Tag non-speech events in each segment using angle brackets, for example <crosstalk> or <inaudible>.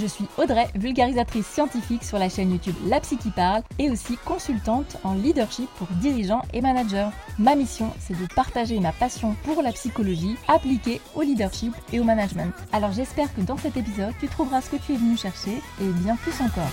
Je suis Audrey, vulgarisatrice scientifique sur la chaîne YouTube La Psy qui parle et aussi consultante en leadership pour dirigeants et managers. Ma mission, c'est de partager ma passion pour la psychologie appliquée au leadership et au management. Alors j'espère que dans cet épisode, tu trouveras ce que tu es venu chercher et bien plus encore.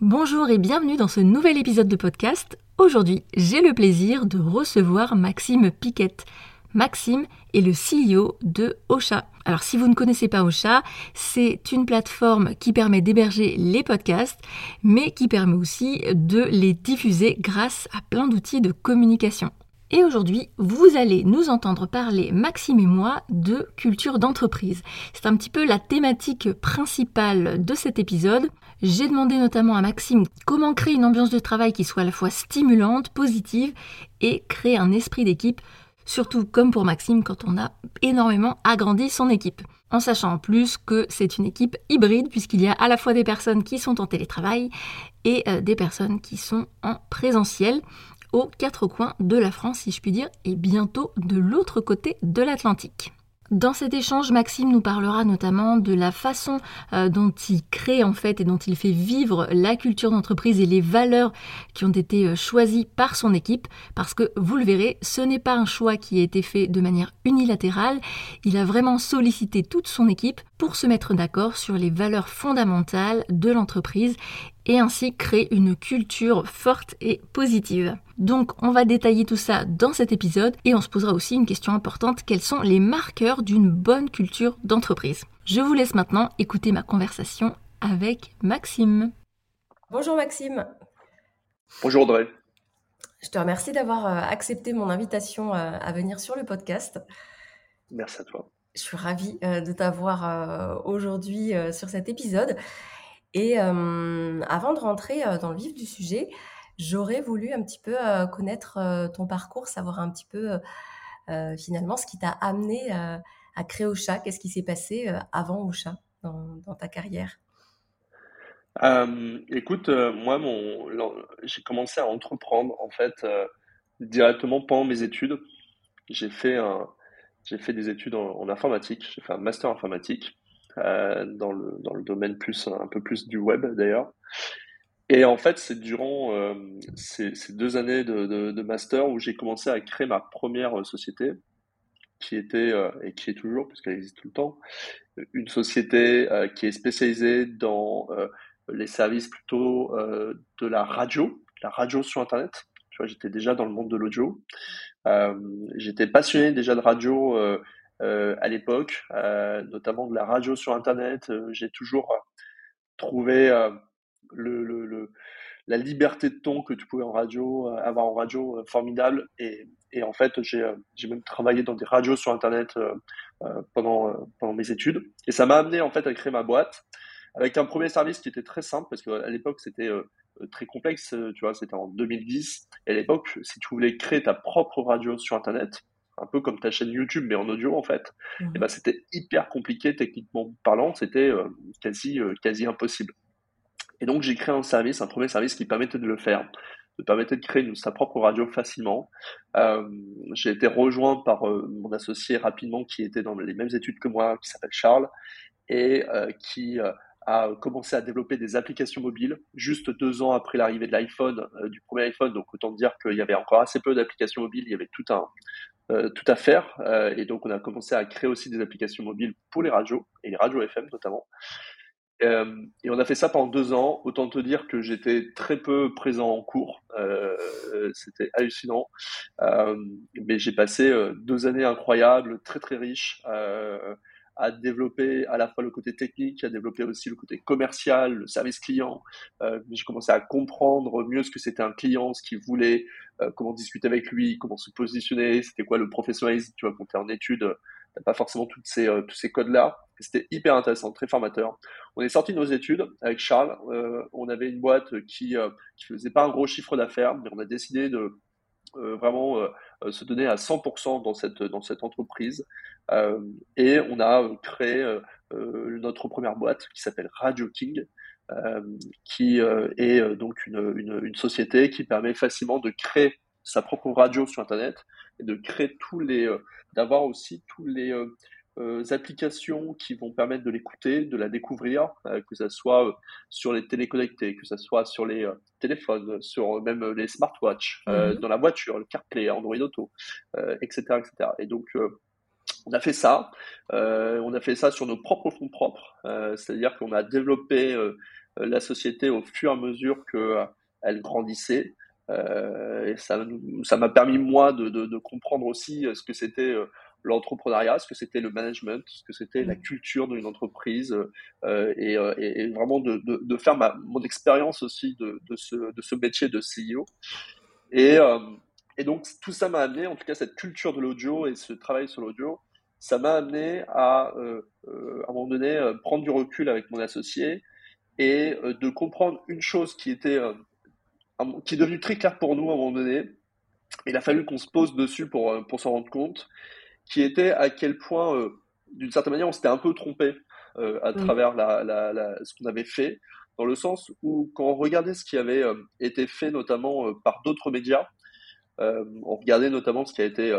Bonjour et bienvenue dans ce nouvel épisode de podcast. Aujourd'hui, j'ai le plaisir de recevoir Maxime Piquette. Maxime est le CEO de Ocha. Alors si vous ne connaissez pas Ocha, c'est une plateforme qui permet d'héberger les podcasts, mais qui permet aussi de les diffuser grâce à plein d'outils de communication. Et aujourd'hui, vous allez nous entendre parler, Maxime et moi, de culture d'entreprise. C'est un petit peu la thématique principale de cet épisode. J'ai demandé notamment à Maxime comment créer une ambiance de travail qui soit à la fois stimulante, positive et créer un esprit d'équipe, surtout comme pour Maxime quand on a énormément agrandi son équipe. En sachant en plus que c'est une équipe hybride puisqu'il y a à la fois des personnes qui sont en télétravail et euh, des personnes qui sont en présentiel aux quatre coins de la France, si je puis dire, et bientôt de l'autre côté de l'Atlantique. Dans cet échange, Maxime nous parlera notamment de la façon euh, dont il crée en fait et dont il fait vivre la culture d'entreprise et les valeurs qui ont été euh, choisies par son équipe. Parce que vous le verrez, ce n'est pas un choix qui a été fait de manière unilatérale, il a vraiment sollicité toute son équipe pour se mettre d'accord sur les valeurs fondamentales de l'entreprise et ainsi créer une culture forte et positive. Donc on va détailler tout ça dans cet épisode et on se posera aussi une question importante, quels sont les marqueurs d'une bonne culture d'entreprise? Je vous laisse maintenant écouter ma conversation avec Maxime. Bonjour Maxime. Bonjour Audrey. Je te remercie d'avoir euh, accepté mon invitation euh, à venir sur le podcast. Merci à toi. Je suis ravie euh, de t'avoir aujourd'hui sur cet épisode. Et avant de rentrer dans le vif du sujet, j'aurais voulu un petit peu connaître ton parcours, savoir un petit peu finalement ce qui t'a amené à créer Ocha. Qu'est-ce qui s'est passé avant Ocha dans, ta carrière? Écoute, moi, j'ai commencé à entreprendre en fait directement pendant mes études. J'ai fait des études en informatique. J'ai fait un master informatique. Euh, dans, le, dans le domaine plus un peu plus du web d'ailleurs. Et en fait, c'est durant euh, ces, deux années de, master où j'ai commencé à créer ma première société, qui était euh, et qui est toujours, puisqu'elle existe tout le temps, une société qui est spécialisée dans les services plutôt de la radio, la radio sur Internet. Tu vois, j'étais déjà dans le monde de l'audio. j'étais passionné déjà de radio euh, à l'époque, euh, notamment de la radio sur Internet. Euh, j'ai toujours trouvé la liberté de ton que tu pouvais en radio, avoir en radio formidable. Et, en fait, j'ai même travaillé dans des radios sur Internet pendant, pendant mes études. Et ça m'a amené en fait à créer ma boîte avec un premier service qui était très simple parce qu'à l'époque, c'était très complexe. Tu vois, c'était en 2010. Et à l'époque, si tu voulais créer ta propre radio sur Internet, un peu comme ta chaîne YouTube, mais en audio en fait, et mhm. ben, c'était hyper compliqué techniquement parlant, c'était euh, quasi, euh, quasi impossible. Et donc j'ai créé un service, un premier service qui permettait de le faire, de permettait de créer sa propre radio facilement. Euh, j'ai été rejoint par mon associé rapidement qui était dans les mêmes études que moi, qui s'appelle Charles, et qui a commencé à développer des applications mobiles juste deux ans après l'arrivée de l'iPhone, du premier iPhone. Donc autant dire qu'il y avait encore assez peu d'applications mobiles, il y avait tout un, euh, tout à faire. Euh, et donc, on a commencé à créer aussi des applications mobiles pour les radios, et les radios FM notamment. Euh, et on a fait ça pendant deux ans. Autant te dire que j'étais très peu présent en cours. C'était hallucinant. mais j'ai passé deux années incroyables, très très riches à développer à la fois le côté technique, à développer aussi le côté commercial, le service client. Euh, j'ai commencé à comprendre mieux ce que c'était un client, ce qu'il voulait, euh, comment discuter avec lui, comment se positionner, c'était quoi le professionnalisme. Tu vois, quand tu es en études, t'as pas forcément toutes ces, euh, tous ces codes-là. C'était hyper intéressant, très formateur. On est sorti de nos études avec Charles. Euh, on avait une boîte qui, qui faisait pas un gros chiffre d'affaires, mais on a décidé de vraiment se donner à 100% dans cette, dans cette entreprise. et on a créé notre première boîte qui s'appelle Radio King, qui est donc une, une, une, société qui permet facilement de créer sa propre radio sur Internet et de créer tous les, d'avoir aussi tous les euh, applications qui vont permettre de l'écouter, de la découvrir, euh, que ce soit euh, sur les téléconnectés, que ce soit sur les téléphones, sur même les smartwatches, mhm. dans la voiture, le CarPlay, Android Auto, etc., etc. Et donc on a fait ça. on a fait ça sur nos propres fonds propres, c'est-à-dire qu'on a développé la société au fur et à mesure qu'elle grandissait. et ça, ça m'a permis moi de, de, de, comprendre aussi ce que c'était l'entrepreneuriat, ce que c'était le management, ce que c'était la mm. culture d'une entreprise, euh, euh, et, vraiment de, de, faire ma, mon expérience aussi de, de, ce, de ce métier de CEO. Et, euh, et donc tout ça m'a amené, en tout cas cette culture de l'audio et ce travail sur l'audio, ça m'a amené à, à un moment donné, prendre du recul avec mon associé et de comprendre une chose qui était, qui est devenue très claire pour nous à un moment donné. Il a fallu qu'on se pose dessus pour, pour s'en rendre compte qui était à quel point, euh, d'une certaine manière, on s'était un peu trompé euh, à mm. travers la, la, la, ce qu'on avait fait, dans le sens où quand on regardait ce qui avait euh, été fait notamment par d'autres médias, on regardait notamment ce qui a été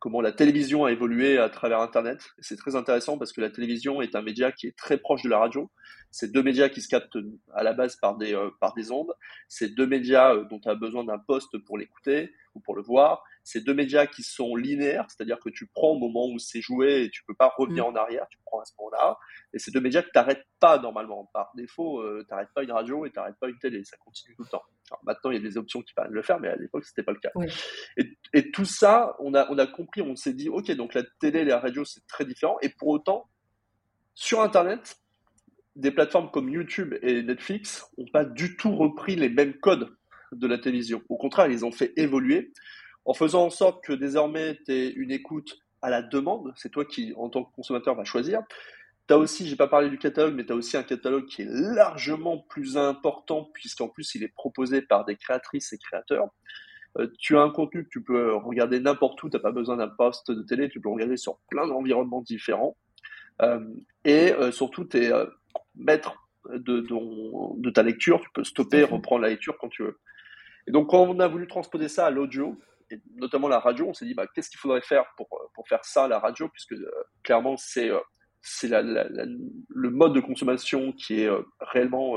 comment la télévision a évolué à travers Internet. C'est très intéressant parce que la télévision est un média qui est très proche de la radio. C'est deux médias qui se captent à la base par des, par des ondes. C'est deux médias dont tu as besoin d'un poste pour l'écouter ou pour le voir. C'est deux médias qui sont linéaires, c'est-à-dire que tu prends au moment où c'est joué et tu peux pas revenir mm. en arrière, tu prends à ce moment-là. Et c'est deux médias que tu n'arrêtes pas normalement. Par défaut, euh, tu n'arrêtes pas une radio et tu n'arrêtes pas une télé, ça continue tout le temps. maintenant, il y a des options qui permettent de le faire, mais à l'époque, c'était pas le cas. Et, tout ça, on a, on a compris, on s'est dit, ok, donc la télé et la radio, c'est très différent. Et pour autant, sur Internet, des plateformes comme YouTube et Netflix n'ont pas du tout repris les mêmes codes de la télévision. Au contraire, ils ont fait évoluer en faisant en sorte que désormais tu aies une écoute à la demande. C'est toi qui, en tant que consommateur, vas choisir. Tu as aussi, j'ai pas parlé du catalogue, mais tu as aussi un catalogue qui est largement plus important puisqu'en plus il est proposé par des créatrices et créateurs. Euh, tu as un contenu que tu peux regarder n'importe où, tu n'as pas besoin d'un poste de télé, tu peux regarder sur plein d'environnements différents. Euh, et euh, surtout, tu es maître de, de, ta lecture, tu peux stopper, reprendre la lecture quand tu veux. Et donc, quand on a voulu transposer ça à l'audio, et notamment la radio, on s'est dit bah, qu'est-ce qu'il faudrait faire pour, pour faire ça, la radio, puisque euh, clairement, c'est euh, c'est le mode de consommation qui est euh, réellement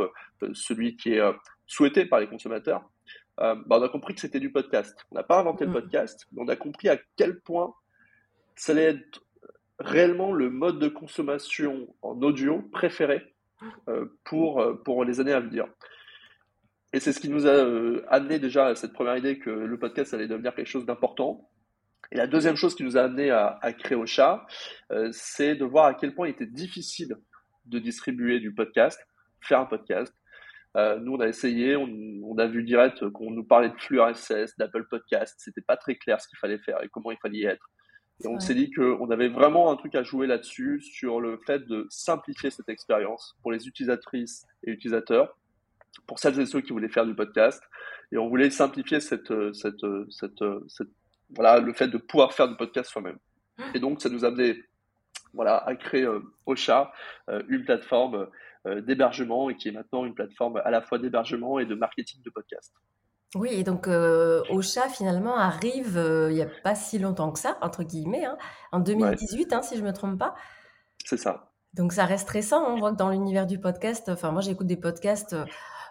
celui qui est souhaité par les consommateurs. Bah, on a compris que c'était du podcast. On n'a pas inventé le mmh. podcast, mais on a compris à quel point ça allait être réellement le mode de consommation en audio préféré pour, pour les années à venir. Et c'est ce qui nous a euh, amené déjà à cette première idée que le podcast allait devenir quelque chose d'important. Et la deuxième chose qui nous a amené à, créer Ocha, euh, c'est de voir à quel point il était difficile de distribuer du podcast, faire un podcast. Euh, nous, on a essayé, on, a vu direct qu'on nous parlait de flux RSS, d'Apple Podcast. C'était pas très clair ce qu'il fallait faire et comment il fallait y être. Et on s'est dit qu'on avait vraiment un truc à jouer là-dessus, sur le fait de simplifier cette expérience pour les utilisatrices et utilisateurs pour celles et ceux qui voulaient faire du podcast. Et on voulait simplifier cette, euh, cette, euh, cette, euh, cette voilà, le fait de pouvoir faire du podcast soi-même. Et donc, ça nous a amené voilà, à créer Ocha, une plateforme d'hébergement et qui est maintenant une plateforme à la fois d'hébergement et de marketing de podcast. Oui, et donc Ocha finalement arrive il n'y a pas si longtemps que ça, entre guillemets, hein, en 2018, hein, si je ne me trompe pas. C'est ça. Donc ça reste récent, on voit que dans l'univers du podcast, enfin moi j'écoute des podcasts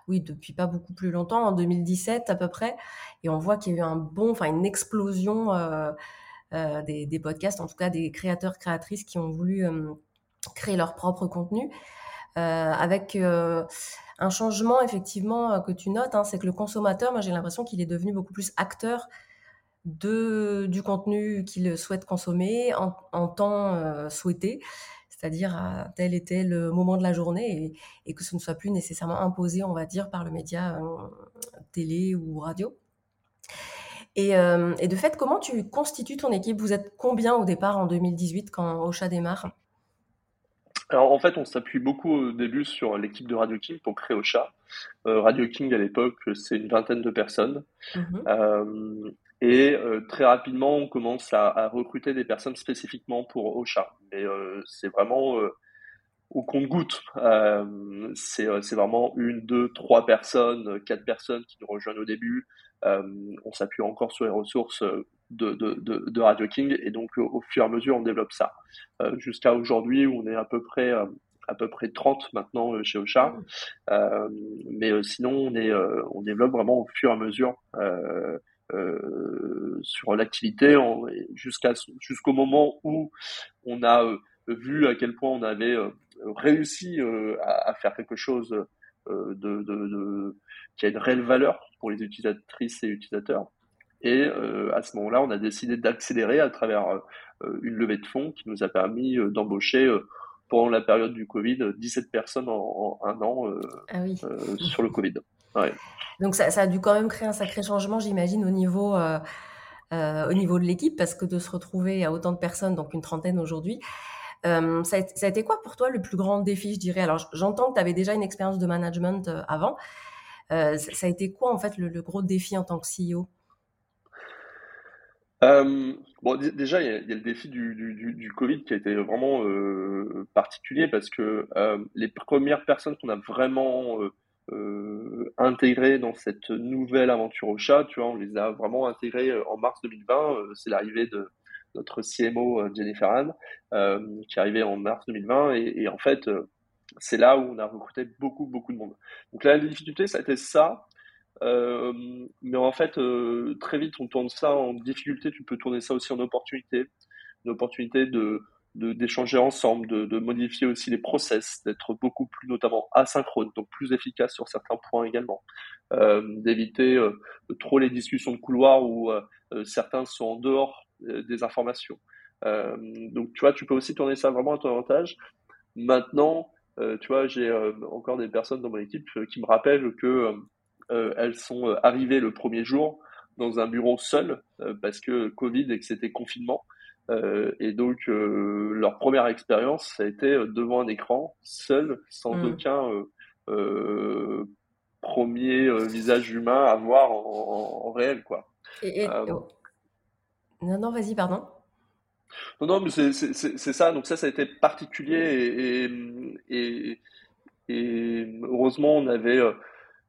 oui, depuis pas beaucoup plus longtemps, en 2017 à peu près. Et on voit qu'il y a eu un bon, enfin une explosion euh, euh, des, podcasts, en tout cas des créateurs, créatrices qui ont voulu euh, créer leur propre contenu. Avec un changement effectivement que tu notes, hein, c'est que le consommateur, moi j'ai l'impression qu'il est devenu beaucoup plus acteur de, du contenu qu'il souhaite consommer en, en temps souhaité. C'est-à-dire à tel et tel moment de la journée, et, que ce ne soit plus nécessairement imposé, on va dire, par le média euh, télé ou radio. Euh, et, de fait, comment tu constitues ton équipe? Vous êtes combien au départ en 2018 quand Ocha démarre? Alors en fait, on s'appuie beaucoup au début sur l'équipe de Radio King pour créer Ocha. Euh, Radio King à l'époque, c'est une vingtaine de personnes. Mm-hmm. Et très rapidement, on commence à, recruter des personnes spécifiquement pour Ocha. Mais c'est vraiment au compte-goutte. c'est vraiment une, deux, trois personnes, quatre personnes qui nous rejoignent au début. On s'appuie encore sur les ressources de, de, de, Radio King et donc au fur et à mesure on développe ça. Jusqu'à aujourd'hui où on est à peu près à peu près 30 maintenant chez Ocha. mais sinon on est on développe vraiment au fur et à mesure euh, sur l'activité jusqu'à jusqu'au moment où on a euh, vu à quel point on avait euh, réussi à, faire quelque chose de, de, de, qui a une réelle valeur pour les utilisatrices et utilisateurs. Et à ce moment-là, on a décidé d'accélérer à travers une levée de fonds qui nous a permis d'embaucher pendant la période du Covid 17 personnes en, un an ah sur le Covid. Ouais. Donc ça, a dû quand même créer un sacré changement, j'imagine, au niveau, euh, euh, au niveau de l'équipe, parce que de se retrouver à autant de personnes, donc une trentaine aujourd'hui, euh, ça, a, été quoi pour toi le plus grand défi, je dirais? Alors j'entends que tu avais déjà une expérience de management avant. ça a été quoi en fait le, gros défi en tant que CEO bon, déjà, il y, a, le défi du, du, Covid qui a été vraiment particulier parce que les premières personnes qu'on a vraiment euh, intégrés dans cette nouvelle aventure au chat. Tu vois, on les a vraiment intégrés euh, en mars 2020. Euh, c'est l'arrivée de notre CMO Jennifer Anne, qui est arrivée en mars 2020. Et, en fait, c'est là où on a recruté beaucoup, beaucoup de monde. Donc la difficulté, ça a été ça. mais en fait, très vite, on tourne ça en difficulté. Tu peux tourner ça aussi en opportunité. Une opportunité de, d'échanger ensemble, de, modifier aussi les process, d'être beaucoup plus notamment asynchrone, donc plus efficace sur certains points également, euh, d'éviter euh, trop les discussions de couloir où euh, certains sont en dehors des informations. donc tu vois, tu peux aussi tourner ça vraiment à ton avantage. Maintenant, tu vois, j'ai encore des personnes dans mon équipe qui me rappellent que elles sont arrivées le premier jour dans un bureau seul parce que Covid et que c'était confinement. Euh, et donc, euh, leur première expérience, ça a été euh, devant un écran, seul, sans hmm. aucun premier visage humain à voir en, réel, quoi. Oh. Non, non, vas-y, pardon. Non, non, mais c'est ça. Donc ça, ça a été particulier et, et, heureusement, on avait,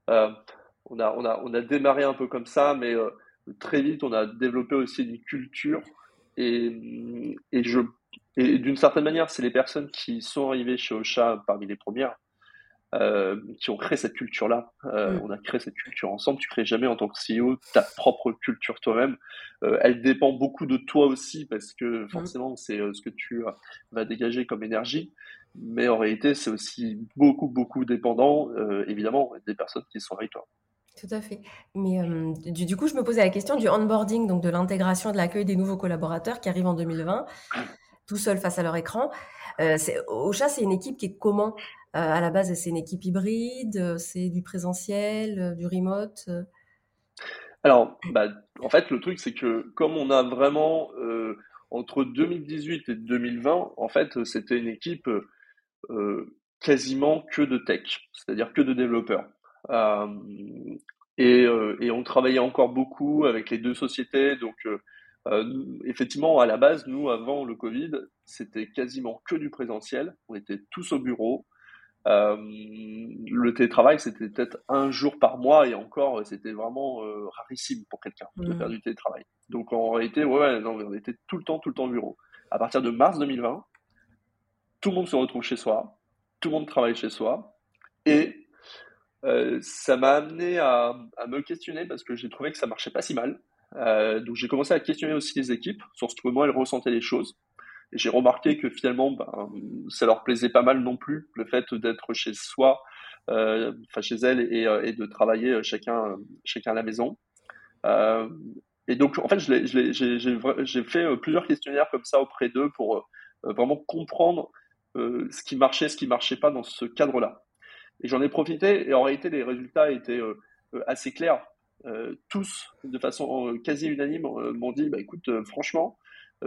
on a, on a, on a démarré un peu comme ça, mais très vite, on a développé aussi une culture et, et, et d'une certaine manière, c'est les personnes qui sont arrivées chez Ocha parmi les premières euh, qui ont créé cette culture-là. Euh, mm. On a créé cette culture ensemble. Tu crées jamais en tant que CEO ta propre culture toi-même. Euh, elle dépend beaucoup de toi aussi parce que mm. forcément, c'est ce que tu vas dégager comme énergie. Mais en réalité, c'est aussi beaucoup, beaucoup dépendant, évidemment, des personnes qui sont avec toi. Tout à fait. Mais du, coup, je me posais la question du onboarding, donc de l'intégration de l'accueil des nouveaux collaborateurs qui arrivent en 2020, tout seuls face à leur écran. Euh, Ocha, c'est une équipe qui est comment? À la base, c'est une équipe hybride, c'est du présentiel, du remote Alors, bah, en fait, le truc, c'est que comme on a vraiment, entre 2018 et 2020, en fait, c'était une équipe quasiment que de tech, c'est-à-dire que de développeurs. Euh, et, euh, et, on travaillait encore beaucoup avec les deux sociétés. Donc, euh, effectivement, à la base, nous, avant le Covid, c'était quasiment que du présentiel. On était tous au bureau. Euh, le télétravail, c'était peut-être un jour par mois et encore, c'était vraiment rarissime pour quelqu'un de mmh. faire du télétravail. Donc en réalité, ouais, non, on était tout le temps, tout le temps au bureau. À partir de mars 2020, tout le monde se retrouve chez soi, tout le monde travaille chez soi et euh, ça m'a amené à, à, me questionner parce que j'ai trouvé que ça marchait pas si mal. Euh, donc j'ai commencé à questionner aussi les équipes sur ce comment elles ressentaient les choses. J'ai remarqué que finalement, ben, ça leur plaisait pas mal non plus le fait d'être chez soi, euh, enfin chez elles et, euh, de travailler chacun, chacun à la maison. Euh, et donc en fait, j'ai fait plusieurs questionnaires comme ça auprès d'eux pour vraiment comprendre ce qui marchait, ce qui marchait pas dans ce cadre-là. Et j'en ai profité, et en réalité, les résultats étaient euh, euh, assez clairs. Euh, tous, de façon quasi unanime, m'ont dit, bah, écoute, franchement,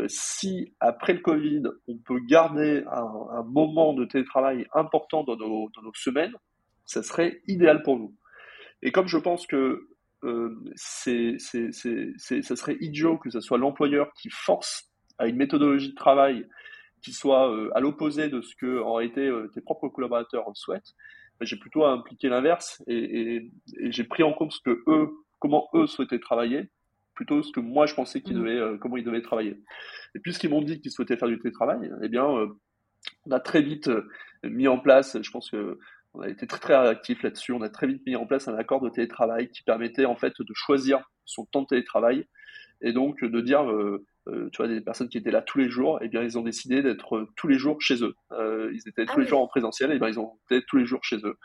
si après le Covid, on peut garder un, moment de télétravail important dans nos, semaines, ça serait idéal pour nous. Et comme je pense que c'est, ça serait idiot que ce soit l'employeur qui force à une méthodologie de travail qui soit à l'opposé de ce que en réalité tes propres collaborateurs souhaitent. J'ai plutôt impliqué l'inverse et, et, et j'ai pris en compte ce que eux, comment eux souhaitaient travailler plutôt ce que moi je pensais qu'ils mmh. devaient, euh, comment ils devaient travailler. Et puisqu'ils m'ont dit qu'ils souhaitaient faire du télétravail, eh bien, euh, on a très vite euh, mis en place, je pense que on a été très très réactif là-dessus, on a très vite mis en place un accord de télétravail qui permettait en fait de choisir son temps de télétravail et donc de dire euh, tu vois, des personnes qui étaient là tous les jours, et eh bien, ils ont décidé d'être euh, tous les jours chez eux. Euh, ils étaient tous ah les jours en présentiel, et bien, ils ont été tous les jours chez eux,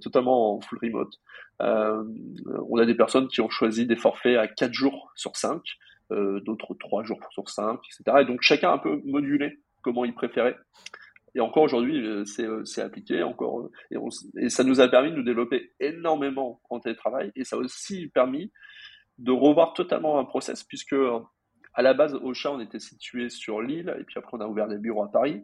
totalement en full remote. on a des personnes qui ont choisi des forfaits à 4 jours sur 5, d'autres 3 jours sur 5, etc. Et donc, chacun a un peu modulé comment il préférait. Et encore aujourd'hui, c'est appliqué encore, et, et, ça nous a permis de nous développer énormément en télétravail, et ça a aussi permis de revoir totalement un process, puisque à la base, au chat, on était situé sur l'île, et puis après, on a ouvert des bureaux à Paris.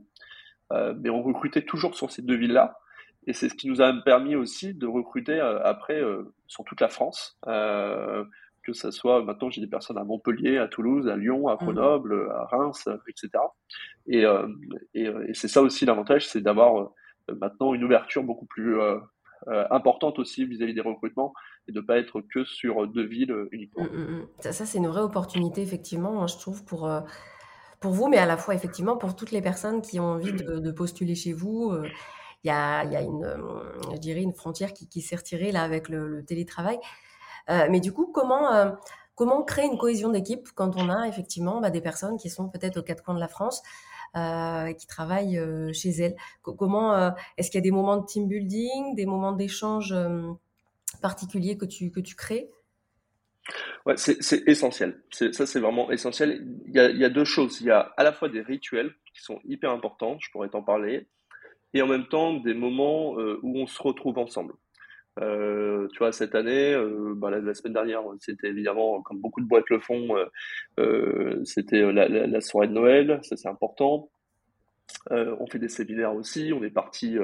Euh, mais on recrutait toujours sur ces deux villes-là. Et c'est ce qui nous a permis aussi de recruter euh, après euh, sur toute la France. que ce soit, maintenant, j'ai des personnes à Montpellier, à Toulouse, à Lyon, à mmh. Grenoble, à Reims, etc. Et, et, et c'est ça aussi l'avantage, c'est d'avoir maintenant une ouverture beaucoup plus importante aussi vis-à-vis des recrutements et de ne pas être que sur deux villes euh, uniquement. Mmh, mmh. Ça, ça c'est une vraie opportunité, effectivement, hein, je trouve, pour, euh, pour vous, mais à la fois, effectivement, pour toutes les personnes qui ont envie de, postuler chez vous. Euh, il y, a, y a, une, je dirais, une frontière qui, qui s'est retirée là avec le, télétravail. mais du coup, comment, comment créer une cohésion d'équipe quand on a effectivement bah, des personnes qui sont peut-être aux quatre coins de la France euh, qui travaillent chez elles? Comment est-ce qu'il y a des moments de team building, des moments d'échange particulier que tu, que tu crées? Ouais, c'est essentiel. Ça, c'est vraiment essentiel. Il y, a, il y, a, deux choses. Il y a à la fois des rituels qui sont hyper importants, je pourrais t'en parler, et en même temps des moments euh, où on se retrouve ensemble. Euh, tu vois, cette année, euh, bah, la, semaine dernière, c'était évidemment, comme beaucoup de boîtes le font, c'était la, la, soirée de Noël, ça c'est important. on fait des séminaires aussi, on est parti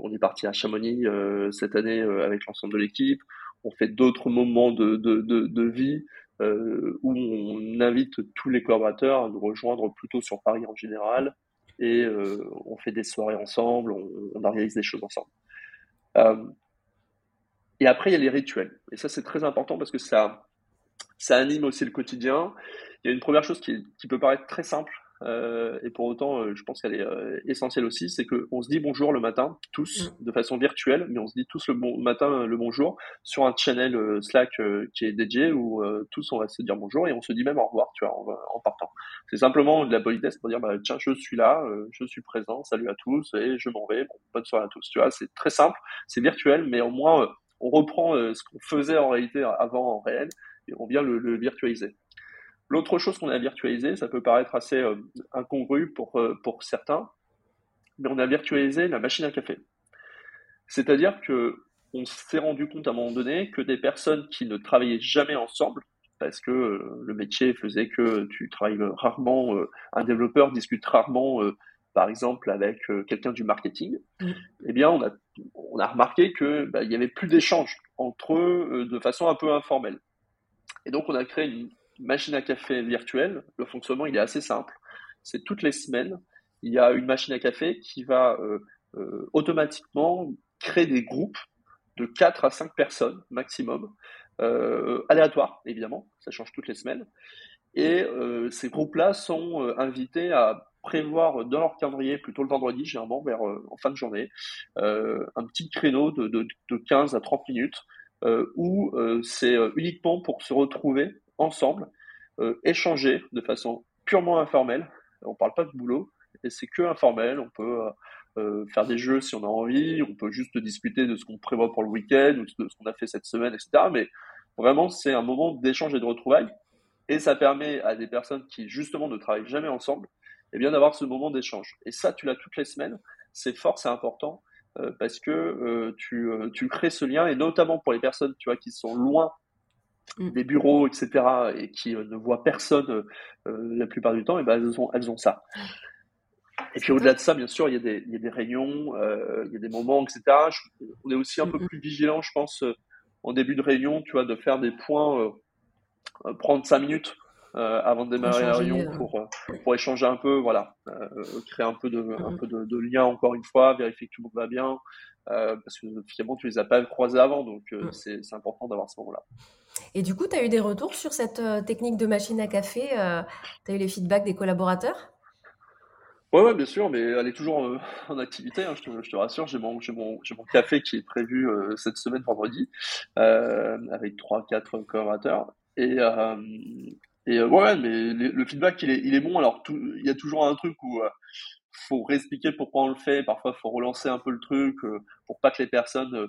on est parti à Chamonix euh, cette année euh, avec l'ensemble de l'équipe. On fait d'autres moments de, de, vie où on invite tous les collaborateurs à nous rejoindre plutôt sur Paris en général et on fait des soirées ensemble, on, organise des choses ensemble. et après, il y a les rituels. Et ça, c'est très important parce que ça, ça anime aussi le quotidien. Il y a une première chose qui peut paraître très simple, euh, et pour autant, euh, je pense qu'elle est euh, essentielle aussi, c'est qu'on se dit bonjour le matin, tous, mm. de façon virtuelle, mais on se dit tous le bon matin le bonjour sur un channel Slack qui est dédié où tous on va se dire bonjour et on se dit même au revoir, tu vois, en, partant. C'est simplement de la politesse pour dire bah, tiens, je suis là, je suis présent, salut à tous et je m'en vais, bon, bonne soirée à tous. Tu vois, c'est très simple, c'est virtuel, mais au moins on reprend ce qu'on faisait en réalité avant en réel et on vient le, le virtualiser. L'autre chose qu'on a virtualisé, ça peut paraître assez euh, incongru pour, euh, pour certains, mais on a virtualisé la machine à café. C'est-à-dire que on s'est rendu compte à un moment donné que des personnes qui ne travaillaient jamais ensemble, parce que euh, le métier faisait que tu travailles rarement, un développeur discute rarement, par exemple, avec quelqu'un du marketing, mm. eh bien, on a, on a remarqué qu'il bah, n'y avait plus d'échange entre eux de façon un peu informelle. Et donc, on a créé une machine à café virtuelle, le fonctionnement il est assez simple. C'est toutes les semaines, il y a une machine à café qui va euh, euh, automatiquement créer des groupes de 4 à 5 personnes maximum, euh, aléatoires évidemment, ça change toutes les semaines. Et ces groupes-là sont invités à prévoir dans leur calendrier, plutôt le vendredi, généralement vers en fin de journée, un petit créneau de, de, de 15 à 30 minutes où c'est uniquement pour se retrouver ensemble, euh, échanger de façon purement informelle. On parle pas de boulot, et c'est que informel. On peut euh, euh, faire des jeux si on a envie, on peut juste discuter de ce qu'on prévoit pour le week-end ou de ce qu'on a fait cette semaine, etc. Mais vraiment, c'est un moment d'échange et de retrouvailles. Et ça permet à des personnes qui, justement, ne travaillent jamais ensemble, eh bien, d'avoir ce moment d'échange. Et ça, tu l'as toutes les semaines. C'est fort, c'est important parce que tu, tu crées ce lien et notamment pour les personnes, tu vois, qui sont loin Mm. des bureaux, etc., et qui euh, ne voient personne euh, la plupart du temps, et ben elles ont, elles ont ça. Et puis au-delà de ça, bien sûr, il y a des, il y a des réunions, euh, il y a des moments, etc. on est aussi un peu plus vigilant, je pense, en début de réunion, tu vois, de faire des points, prendre cinq minutes avant de démarrer la réunion pour, pour échanger un peu, voilà, créer un peu de, un mmh. peu de, de, lien encore une fois, vérifier que tout le monde va bien, parce que finalement tu les as pas croisés avant, donc mmh. c'est important d'avoir ce moment-là. Et du coup, tu as eu des retours sur cette technique de machine à café Tu as eu les feedbacks des collaborateurs? Ouais, ouais, bien sûr, mais elle est toujours euh, en activité, hein, je, te, je, te, rassure. J'ai mon, mon, mon, café qui est prévu euh, cette semaine, vendredi, euh, avec 3-4 collaborateurs. Et, euh, et ouais, mais le feedback, il est, il est bon. Alors, il y a toujours un truc où faut réexpliquer pourquoi on le fait. Parfois, faut relancer un peu le truc pour pas que les personnes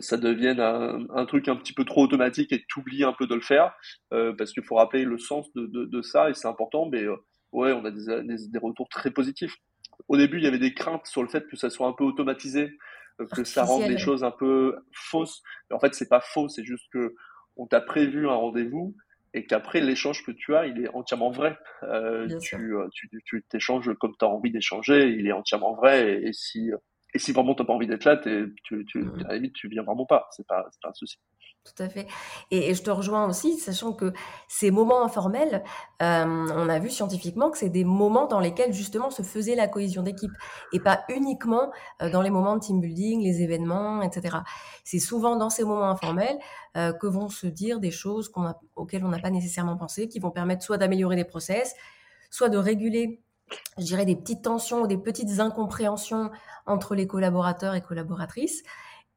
ça devienne un, un, truc un petit peu trop automatique et que tu oublies un peu de le faire, parce qu'il faut rappeler le sens de, de, de ça et c'est important. Mais ouais, on a des, des, retours très positifs. Au début, il y avait des craintes sur le fait que ça soit un peu automatisé, euh, que ça rende les choses un peu fausses. Mais en fait, c'est pas faux, c'est juste que on t'a prévu un rendez-vous et qu'après l'échange que tu as, il est entièrement vrai. Euh, euh, tu, tu, t'échanges comme tu as envie d'échanger, il est entièrement vrai. Et, si et si vraiment tu n'as pas envie d'être là, tu, tu, mmh. à la limite, tu viens vraiment pas. C'est pas, pas un souci. Tout à fait. Et, je te rejoins aussi, sachant que ces moments informels, euh, on a vu scientifiquement que c'est des moments dans lesquels justement se faisait la cohésion d'équipe et pas uniquement euh, dans les moments de team building, les événements, etc. C'est souvent dans ces moments informels euh, que vont se dire des choses auxquelles on n'a pas nécessairement pensé, qui vont permettre soit d'améliorer les process, soit de réguler je dirais des petites tensions ou des petites incompréhensions entre les collaborateurs et collaboratrices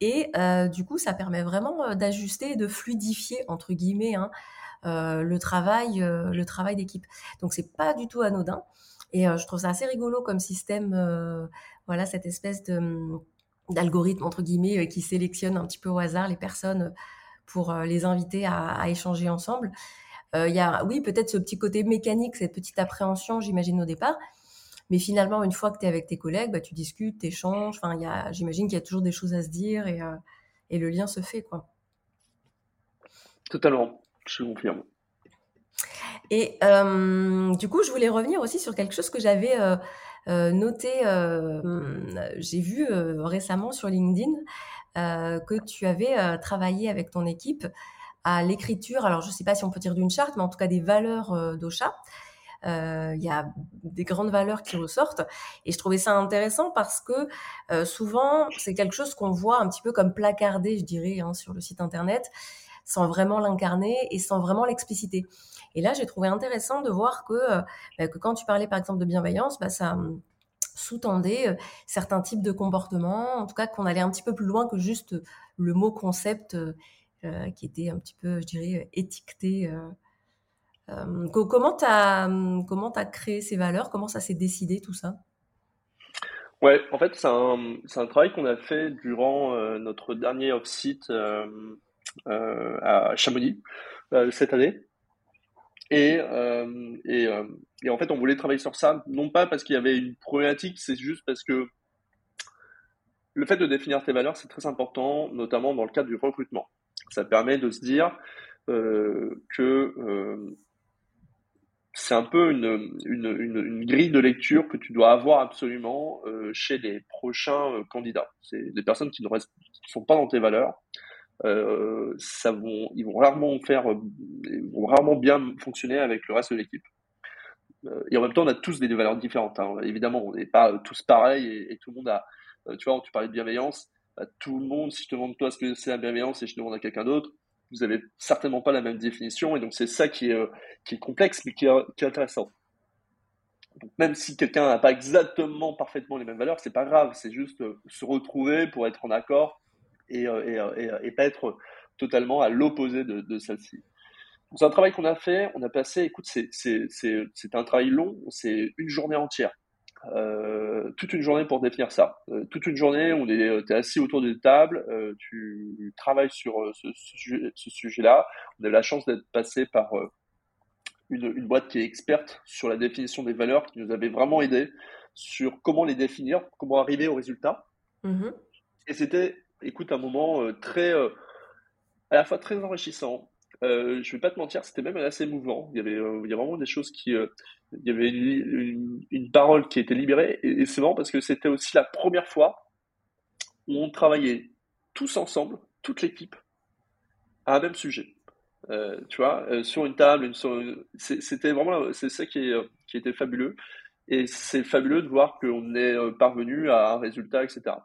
et euh, du coup, ça permet vraiment euh, d'ajuster et de fluidifier, entre guillemets, hein, euh, le travail, le travail d'équipe. Donc, c'est pas du tout anodin. Et je trouve ça assez rigolo comme système, voilà, cette espèce hum, d'algorithme, entre guillemets, qui sélectionne un petit peu au hasard les personnes pour les inviter à, à échanger ensemble. Il y a, oui, peut-être ce petit côté mécanique, cette petite appréhension, j'imagine, au départ, mais finalement, une fois que tu es avec tes collègues, bah, tu discutes, tu échanges. Enfin, j'imagine qu'il y a toujours des choses à se dire et, euh, et le lien se fait. quoi. Totalement, je confirme. Et euh, du coup, je voulais revenir aussi sur quelque chose que j'avais euh, noté. J'ai vu récemment sur LinkedIn que tu avais travaillé avec ton équipe à l'écriture. Alors, je ne sais pas si on peut dire d'une charte, mais en tout cas des valeurs d'Ocha. Euh, il y a des grandes valeurs qui ressortent. Et je trouvais ça intéressant parce que euh, souvent, c'est quelque chose qu'on voit un petit peu comme placardé, je dirais, hein, sur le site internet, sans vraiment l'incarner et sans vraiment l'expliciter. Et là, j'ai trouvé intéressant de voir que, euh, bah, quand tu parlais par exemple de bienveillance, bah, ça hum, sous-tendait certains types de comportements, en tout cas qu'on allait un petit peu plus loin que juste le mot concept qui était un petit peu, je dirais, étiqueté comment tu as, créé ces valeurs? Comment ça s'est décidé tout ça? Ouais, en fait, c'est un, un, travail qu'on a fait durant euh, notre dernier off-site euh, à Chamonix cette année. Et, et, et, en fait, on voulait travailler sur ça, non pas parce qu'il y avait une problématique, c'est juste parce que le fait de définir tes valeurs, c'est très important, notamment dans le cadre du recrutement. Ça permet de se dire que c'est un peu une, grille de lecture que tu dois avoir absolument euh, chez les prochains euh, candidats. C'est des personnes qui ne sont pas dans tes valeurs. Euh, ça ils vont rarement faire, vont rarement bien fonctionner avec le reste de l'équipe. Et en même temps, on a tous des, valeurs différentes. Hein. Évidemment, on n'est pas tous pareils et, et, tout le monde a. tu vois, tu parlais de bienveillance. Bah, tout le monde, si je te demande toi ce que c'est la bienveillance et je te demande à quelqu'un d'autre, vous avez certainement pas la même définition, et donc c'est ça qui est, euh, complexe, mais qui est, intéressant. Même si quelqu'un n'a pas exactement parfaitement les mêmes valeurs, c'est pas grave, c'est juste euh, se retrouver pour être en accord et, euh, et, pas être totalement à l'opposé de, de celle-ci. C'est un travail qu'on a fait, on a passé, écoute, c'est un travail long, c'est une journée entière. Euh, toute une journée pour définir ça. Euh, toute une journée, on est, es assis autour d'une table, euh, tu travailles sur ce, sujet-là. On a la chance d'être passé par une, une, boîte qui est experte sur la définition des valeurs, qui nous avait vraiment aidé sur comment les définir, comment arriver au résultat. Mm-hmm. Et c'était, écoute, un moment très, à la fois très enrichissant, euh, je vais pas te mentir, c'était même assez émouvant. Il y avait, euh, vraiment des choses qui, euh, il y avait une, parole qui était libérée, et, c'est marrant parce que c'était aussi la première fois où on travaillait tous ensemble toute l'équipe à un même sujet. Euh, tu vois, sur une table, une, c'était vraiment, c'est ça qui, qui était fabuleux. Et c'est fabuleux de voir qu'on est parvenu à un résultat, etc.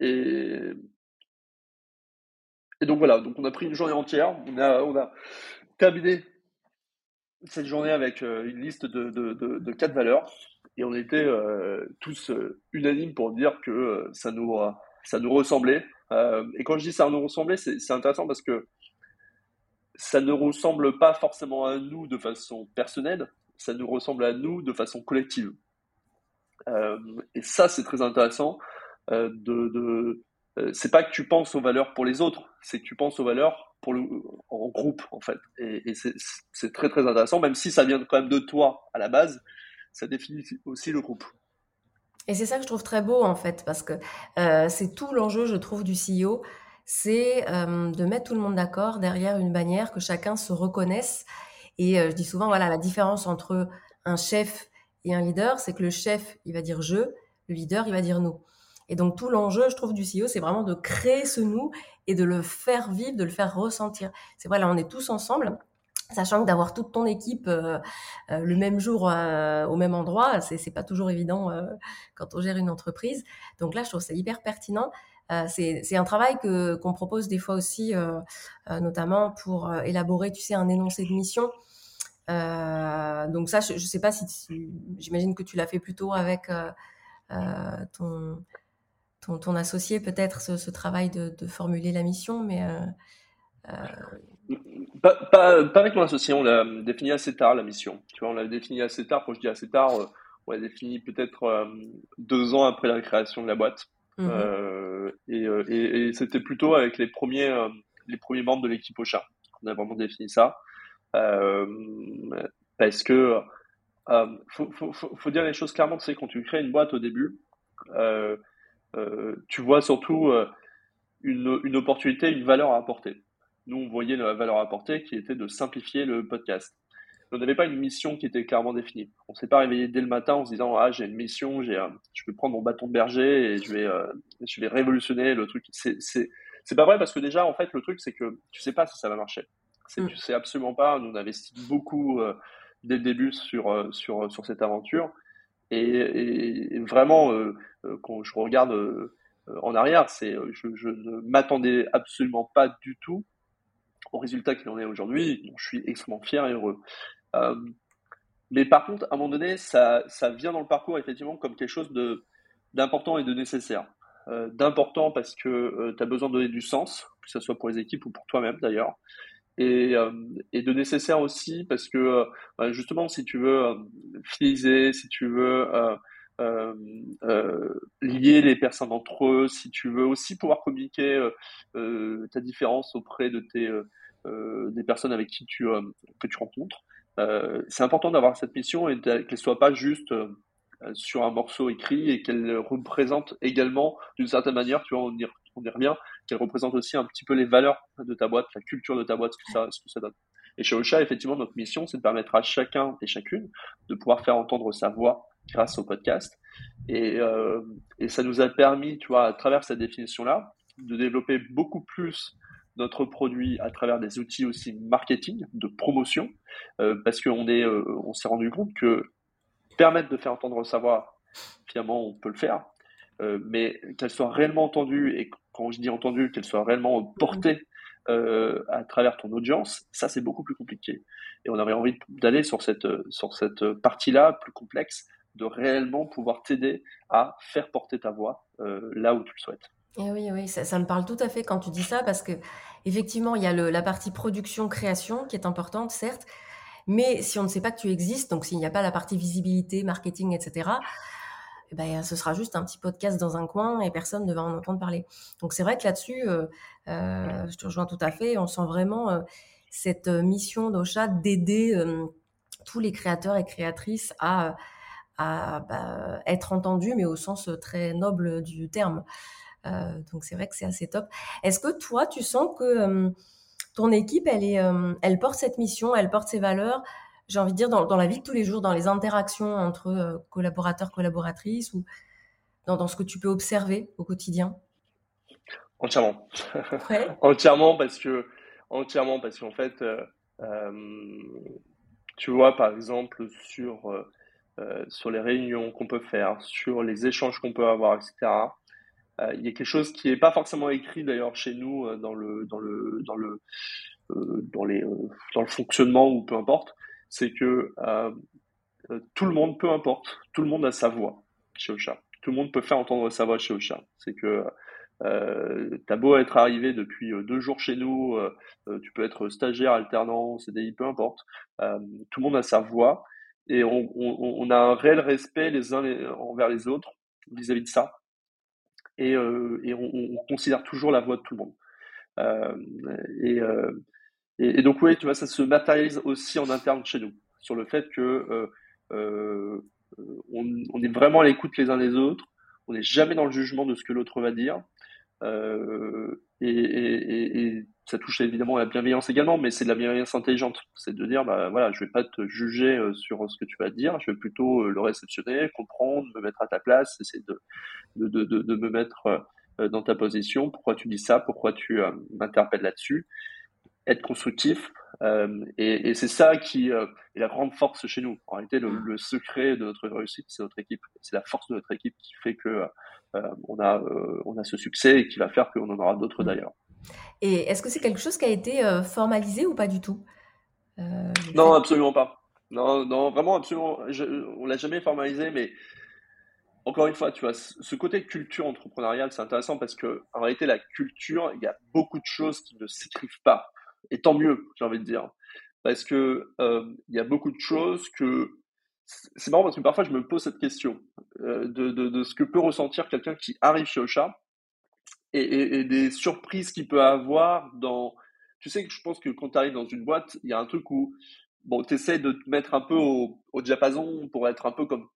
et, et donc voilà, donc on a pris une journée entière, on a, on terminé cette journée avec une liste de, quatre valeurs et on était tous unanimes pour dire que ça nous, ça nous ressemblait. et quand je dis ça nous ressemblait, c'est intéressant parce que ça ne ressemble pas forcément à nous de façon personnelle, ça nous ressemble à nous de façon collective. Euh, et ça, c'est très intéressant. Euh, de euh, c'est pas que tu penses aux valeurs pour les autres, c'est que tu penses aux valeurs pour le, en groupe, en fait. Et, c'est très très intéressant, même si ça vient quand même de toi à la base, ça définit aussi le groupe. Et c'est ça que je trouve très beau, en fait, parce que euh, c'est tout l'enjeu, je trouve, du CEO c'est euh, de mettre tout le monde d'accord derrière une bannière, que chacun se reconnaisse. Et euh, je dis souvent, voilà, la différence entre un chef et un leader, c'est que le chef, il va dire je, le leader, il va dire nous. Et donc tout l'enjeu, je trouve, du CEO, c'est vraiment de créer ce nous et de le faire vivre, de le faire ressentir. C'est voilà, on est tous ensemble. Sachant que d'avoir toute ton équipe euh, le même jour au même endroit, c'est, c'est pas toujours évident quand on gère une entreprise. Donc là, je trouve ça hyper pertinent. Euh, c'est un travail que qu'on propose des fois aussi, euh, euh, notamment pour élaborer, tu sais, un énoncé de mission. donc ça, je ne sais pas si j'imagine que tu l'as fait plutôt avec ton, ton, ton, associé, peut-être ce, travail de, de, formuler la mission, mais pas, pas, pas, avec mon associé, on l'a défini assez tard la mission. Tu vois, on l'a défini assez tard. Quand je dis assez tard, on l'a défini peut-être deux ans après la création de la boîte. Mmh euh, euh, et, et, c'était plutôt avec les premiers, euh, les premiers membres de l'équipe Ocha qu'on a vraiment défini ça. parce que faut, faut, faut, dire les choses clairement, tu sais, quand tu crées une boîte au début, tu vois surtout une, une opportunité, une valeur à apporter. Nous, on voyait la valeur à apporter qui était de simplifier le podcast on n'avait pas une mission qui était clairement définie. On s'est pas réveillé dès le matin en se disant ah j'ai une mission, j'ai je vais prendre mon bâton de berger et je vais euh, je vais révolutionner le truc. C'est c'est c'est pas vrai parce que déjà en fait le truc c'est que tu sais pas si ça va marcher. C'est mm. tu sais absolument pas. Nous on investit beaucoup euh, dès le début sur euh, sur sur cette aventure et, et, vraiment quand je regarde en arrière, c'est je, ne m'attendais absolument pas du tout au résultat qu'il en est aujourd'hui. Je suis extrêmement fier et heureux. Euh, mais par contre, à un moment donné, ça, ça vient dans le parcours effectivement comme quelque chose de, d'important et de nécessaire. Euh, d'important parce que euh, tu as besoin de donner du sens, que ce soit pour les équipes ou pour toi-même d'ailleurs. Et, et, de nécessaire aussi parce que bah, justement, si tu veux fidéliser, si tu veux lier les personnes entre eux, si tu veux aussi pouvoir communiquer ta différence auprès de tes des personnes avec qui tu que tu rencontres, euh, c'est important d'avoir cette mission et qu'elle soit pas juste euh, sur un morceau écrit et qu'elle représente également d'une certaine manière, tu vois, on y, on y revient, qu'elle représente aussi un petit peu les valeurs de ta boîte, la culture de ta boîte, ce que ça, ce que ça donne. Et chez Ocha, effectivement, notre mission, c'est de permettre à chacun et chacune de pouvoir faire entendre sa voix grâce au podcast. Et, euh, et ça nous a permis, tu vois, à travers cette définition-là, de développer beaucoup plus notre produit à travers des outils aussi marketing, de promotion, euh, parce qu'on est, euh, on s'est rendu compte que permettre de faire entendre sa voix, finalement, on peut le faire, euh, mais qu'elle soit réellement entendue, et quand je dis entendue, qu'elle soit réellement portée à travers ton audience, ça c'est beaucoup plus compliqué. Et on avait envie d'aller sur cette, sur cette partie-là plus complexe, de réellement pouvoir t'aider à faire porter ta voix là où tu le souhaites. Eh oui, oui, ça, me parle tout à fait quand tu dis ça parce que effectivement, il y a le, la partie production-création qui est importante, certes, mais si on ne sait pas que tu existes, donc s'il n'y a pas la partie visibilité, marketing, etc., eh ben, ce sera juste un petit podcast dans un coin et personne ne va en entendre parler. Donc c'est vrai que là-dessus, euh, euh, je te rejoins tout à fait, on sent vraiment euh, cette mission d'Ocha d'aider tous les créateurs et créatrices à, à bah, être entendus, mais au sens très noble du terme. Euh, donc c'est vrai que c'est assez top. Est-ce que toi, tu sens que euh, ton équipe, elle, est, euh, elle porte cette mission, elle porte ses valeurs, j'ai envie de dire, dans, la vie de tous les jours, dans les interactions entre collaborateurs, collaboratrices, ou dans, ce que tu peux observer au quotidien? Entièrement. <laughs> entièrement parce que, entièrement parce qu'en fait, tu vois, par exemple, sur, sur les réunions qu'on peut faire, sur les échanges qu'on peut avoir, etc. il y a quelque chose qui n'est pas forcément écrit d'ailleurs chez nous dans le dans le dans le dans les dans le fonctionnement ou peu importe, c'est que tout le monde, peu importe, tout le monde a sa voix chez Ocha. Tout le monde peut faire entendre sa voix chez Ocha. C'est que euh, t'as beau être arrivé depuis euh, deux jours chez nous, euh, euh, tu peux être stagiaire, alternant, CDI, peu importe. tout le monde a sa voix et on, a un réel respect les uns envers les autres vis-à-vis de ça. Et, et on, on, considère toujours la voix de tout le monde. Et, et, et, donc oui, tu vois, ça se matérialise aussi en interne chez nous sur le fait que on, on est vraiment à l'écoute les uns des autres. On n'est jamais dans le jugement de ce que l'autre va dire. Euh, et, ça touche évidemment à la bienveillance également, mais c'est de la bienveillance intelligente. C'est de dire, bah voilà, je vais pas te juger euh, sur ce que tu vas dire, je vais plutôt euh, le réceptionner, comprendre, me mettre à ta place, essayer de, de, de, de me mettre dans ta position. Pourquoi tu dis ça? Pourquoi tu m'interpelles là-dessus? Être constructif. et, et c'est ça qui est la grande force chez nous. En réalité, le, le secret de notre réussite, c'est notre équipe. C'est la force de notre équipe qui fait que euh, on, a, euh, on a ce succès et qui va faire qu'on en aura d'autres mm. d'ailleurs. Et est-ce que c'est quelque chose qui a été euh, formalisé ou pas du tout? Non, absolument pas. Non, non, vraiment, absolument. on l'a jamais formalisé, mais encore une fois, tu vois, ce côté culture entrepreneuriale, c'est intéressant parce que en réalité, la culture, il y a beaucoup de choses qui ne s'écrivent pas. Et tant mieux, j'ai envie de dire, parce que il y a beaucoup de choses que c'est marrant parce que parfois je me pose cette question euh, de, de, de, ce que peut ressentir quelqu'un qui arrive chez Ocha et, des surprises qu'il peut avoir dans. Tu sais que je pense que quand tu arrives dans une boîte, il y a un truc où bon, tu essaies de te mettre un peu au, au diapason pour être un peu comme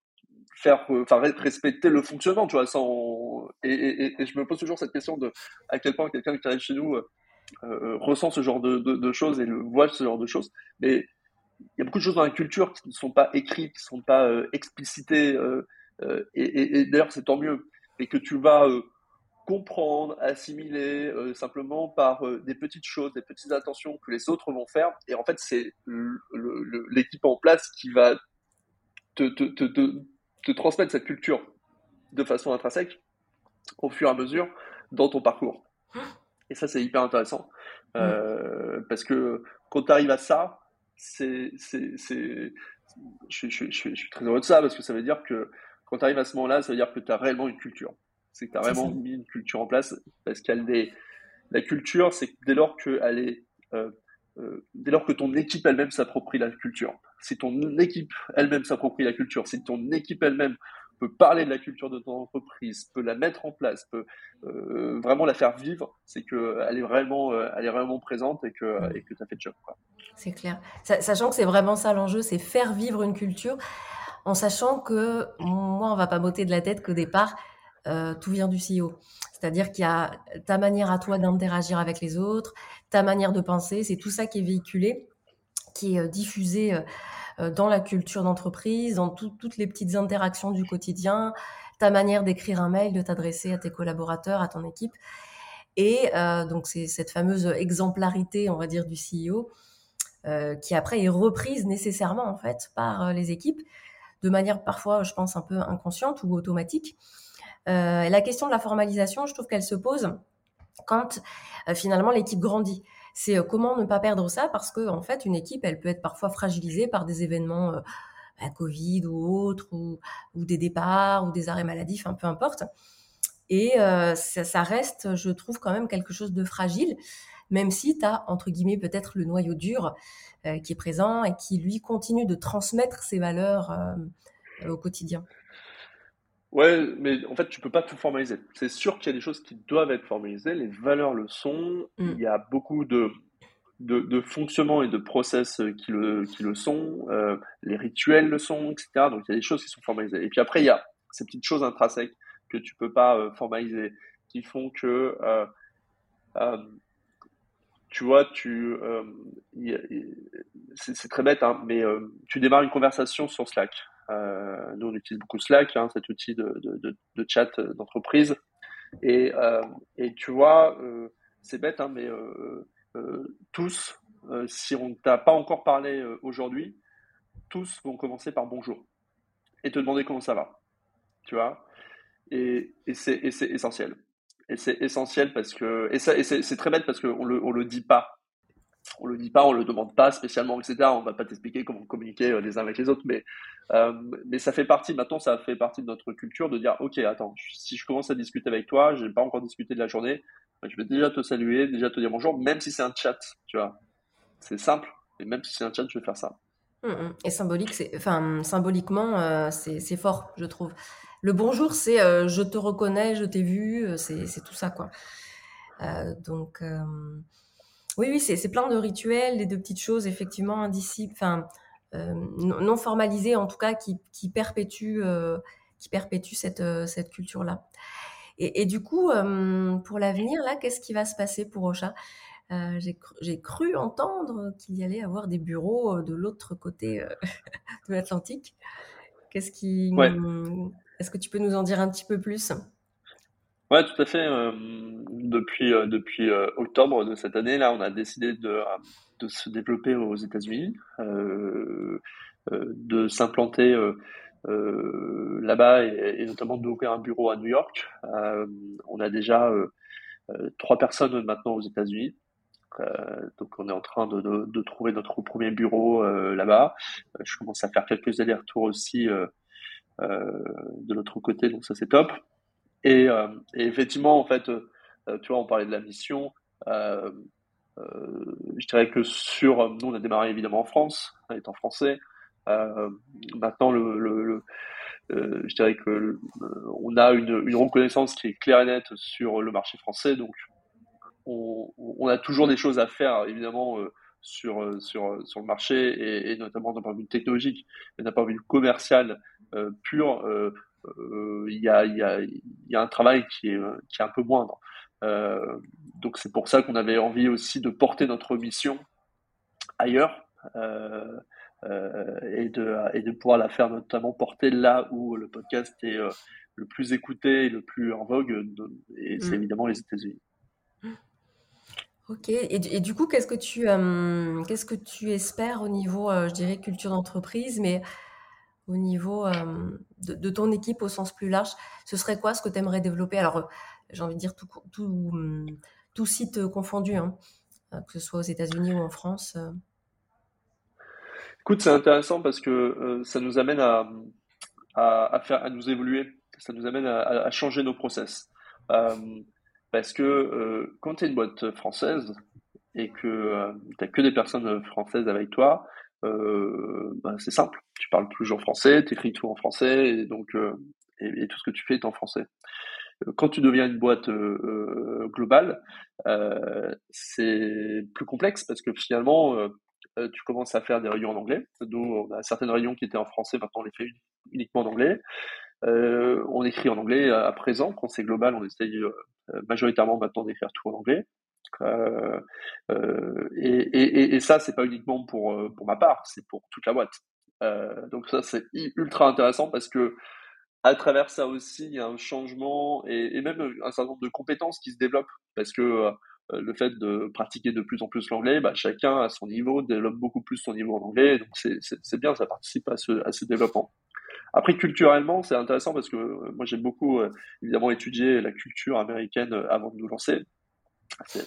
faire euh, enfin respecter le fonctionnement tu vois sans et, et, je me pose toujours cette question de à quel point quelqu'un qui arrive chez nous euh, euh ressent ce genre de, de, choses et le voit ce genre de choses mais il y a beaucoup de choses dans la culture qui ne sont pas écrites, qui ne sont pas euh, explicitées, et, d'ailleurs c'est tant mieux, et que tu vas comprendre, assimiler simplement par des petites choses, des petites attentions que les autres vont faire, et en fait c'est l'équipe en place qui va te, te, te, te, transmettre cette culture de façon intrinsèque au fur et à mesure dans ton parcours. Et ça c'est hyper intéressant, mmh. parce que quand tu arrives à ça, c'est, c'est, c'est, je, je, je, je, suis très heureux de ça parce que ça veut dire que quand tu arrives à ce moment-là, ça veut dire que tu as réellement une culture. C'est que tu as vraiment mis une culture en place parce qu'elle est, la culture, c'est dès lors que elle est, euh, euh, dès lors que ton équipe elle-même s'approprie la culture. Si ton équipe elle-même s'approprie la culture, si ton équipe elle-même peut parler de la culture de ton entreprise, peut la mettre en place, peut euh, vraiment la faire vivre, c'est qu'elle est vraiment, euh, elle est vraiment présente et que, et que tu as fait le job. C'est clair. Sachant que c'est vraiment ça l'enjeu, c'est faire vivre une culture, en sachant que moi, on va pas m'ôter de la tête qu'au départ, euh, tout vient du CEO. C'est-à-dire qu'il y a ta manière à toi d'interagir avec les autres, ta manière de penser, c'est tout ça qui est véhiculé, qui est diffusé euh, dans la culture d'entreprise, dans toutes les petites interactions du quotidien, ta manière d'écrire un mail, de t'adresser à tes collaborateurs, à ton équipe. Et euh, donc c'est cette fameuse exemplarité, on va dire, du CEO, euh, qui après est reprise nécessairement en fait par les équipes, de manière parfois, je pense, un peu inconsciente ou automatique. La question de la formalisation, je trouve qu'elle se pose quand finalement l'équipe grandit c'est euh, comment ne pas perdre ça? Parce que en fait une équipe elle peut être parfois fragilisée par des événements euh, bah, Covid ou autres ou, des départs ou des arrêts maladifs, peu importe. Et euh, ça, reste, je trouve, quand même quelque chose de fragile, même si tu as, entre guillemets, peut-être le noyau dur qui est présent et qui, lui, continue de transmettre ses valeurs au quotidien. Ouais, mais en fait, tu peux pas tout formaliser. C'est sûr qu'il y a des choses qui doivent être formalisées. Les valeurs le sont. Mm. Il y a beaucoup de, de, de fonctionnements et de process qui le, qui le sont. Euh, les rituels le sont, etc. Donc, il y a des choses qui sont formalisées. Et puis après, il y a ces petites choses intrinsèques que tu peux pas euh, formaliser, qui font que, euh, euh tu vois, tu, euh, c'est très bête, hein, mais tu démarres une conversation sur Slack. Euh, nous, on utilise beaucoup Slack, hein, cet outil de, chat d'entreprise. Et, et tu vois, c'est bête, hein, mais tous, si on ne t'a pas encore parlé aujourd'hui, tous vont commencer par bonjour et te demander comment ça va. Tu vois? Et, c'est essentiel. Et c'est essentiel parce que. Et, c'est très bête parce qu'on ne le dit pas. On le dit pas, on le demande pas spécialement, etc. On va pas t'expliquer comment communiquer euh, les uns avec les autres, mais, euh, mais ça fait partie, maintenant, ça fait partie de notre culture de dire Ok, attends, si je commence à discuter avec toi, je n'ai pas encore discuté de la journée, je vais déjà te saluer, déjà te dire bonjour, même si c'est un chat, tu vois. C'est simple, et même si c'est un chat, je vais faire ça. Mmh, mmh. Et symbolique, c'est, enfin, symboliquement, euh, c'est fort, je trouve. Le bonjour, c'est euh, je te reconnais, je t'ai vu, euh, c'est tout ça, quoi. donc, oui, oui, c'est plein de rituels et de petites choses, effectivement, indicibles, enfin, non formalisées, en tout cas, qui, qui perpétuent, qui perpétuent cette, cette culture-là. Et, et, du coup, pour l'avenir, là, qu'est-ce qui va se passer pour Ocha? Euh, j'ai cru, entendre qu'il y allait avoir des bureaux euh, de l'autre côté euh, <laughs> de l'Atlantique. Qu'est-ce qui, est-ce que tu peux nous en dire un petit peu plus? Ouais, tout à fait. depuis depuis octobre de cette année, là, on a décidé de, de se développer aux États-Unis, de s'implanter là-bas et, notamment d'ouvrir un bureau à New York. on a déjà trois personnes maintenant aux États-Unis. Euh, donc on est en train de, de, de trouver notre premier bureau euh, là-bas. Euh, je commence à faire quelques allers-retours aussi de l'autre côté, donc ça c'est top. Et, et, effectivement, en fait, tu vois, on parlait de la mission. Euh, je dirais que sur, nous on a démarré évidemment en France, étant français. Euh, maintenant, le, euh, je dirais que on a une, reconnaissance qui est claire et nette sur le marché français, donc on, a toujours des choses à faire, évidemment, euh, sur, euh, sur, sur le marché et, notamment d'un point de vue technologique, d'un point de vue commercial euh, pur, il y, a, y, a, y, a, un travail qui est, qui est un peu moindre. donc c'est pour ça qu'on avait envie aussi de porter notre mission ailleurs. et, de, et de pouvoir la faire notamment porter là où le podcast est le plus écouté et le plus en vogue, et c'est mmh. évidemment les États-Unis. OK et du coup, qu'est-ce que tu, qu'est-ce que tu espères au niveau, je dirais culture d'entreprise, mais au niveau, de ton équipe au sens plus large? Ce serait quoi ce que tu aimerais développer? Alors, j'ai envie de dire tout mmh, site, confondu, hein, que ce soit aux États-Unis ou en France, Écoute, c'est intéressant parce que, ça nous amène à, faire à nous évoluer. Ça nous amène à changer nos process. Parce que euh, quand tu es une boîte française et que euh, tu n'as que des personnes françaises avec toi, euh, bah, c'est simple. Tu parles toujours français, tu écris tout en français, et donc et, tout ce que tu fais est en français. Quand tu deviens une boîte globale, c'est plus complexe parce que finalement, tu commences à faire des réunions en anglais. Nous, on a certaines réunions qui étaient en français, maintenant on les fait uniquement en anglais. Euh, on écrit en anglais à présent. Quand c'est global, on essaye euh, majoritairement maintenant d'écrire tout en anglais. Euh, et, et, et, ça, c'est pas uniquement pour, pour ma part, c'est pour toute la boîte. donc ça, c'est ultra intéressant parce que à travers ça aussi, il y a un changement et, même un certain nombre de compétences qui se développent parce que le fait de pratiquer de plus en plus l'anglais, bah, chacun à son niveau développe beaucoup plus son niveau en anglais, donc c'est bien, ça participe à ce, à ce développement. Après, culturellement, c'est intéressant parce que euh, moi, j'ai beaucoup, euh, évidemment, étudié la culture américaine euh, avant de nous lancer.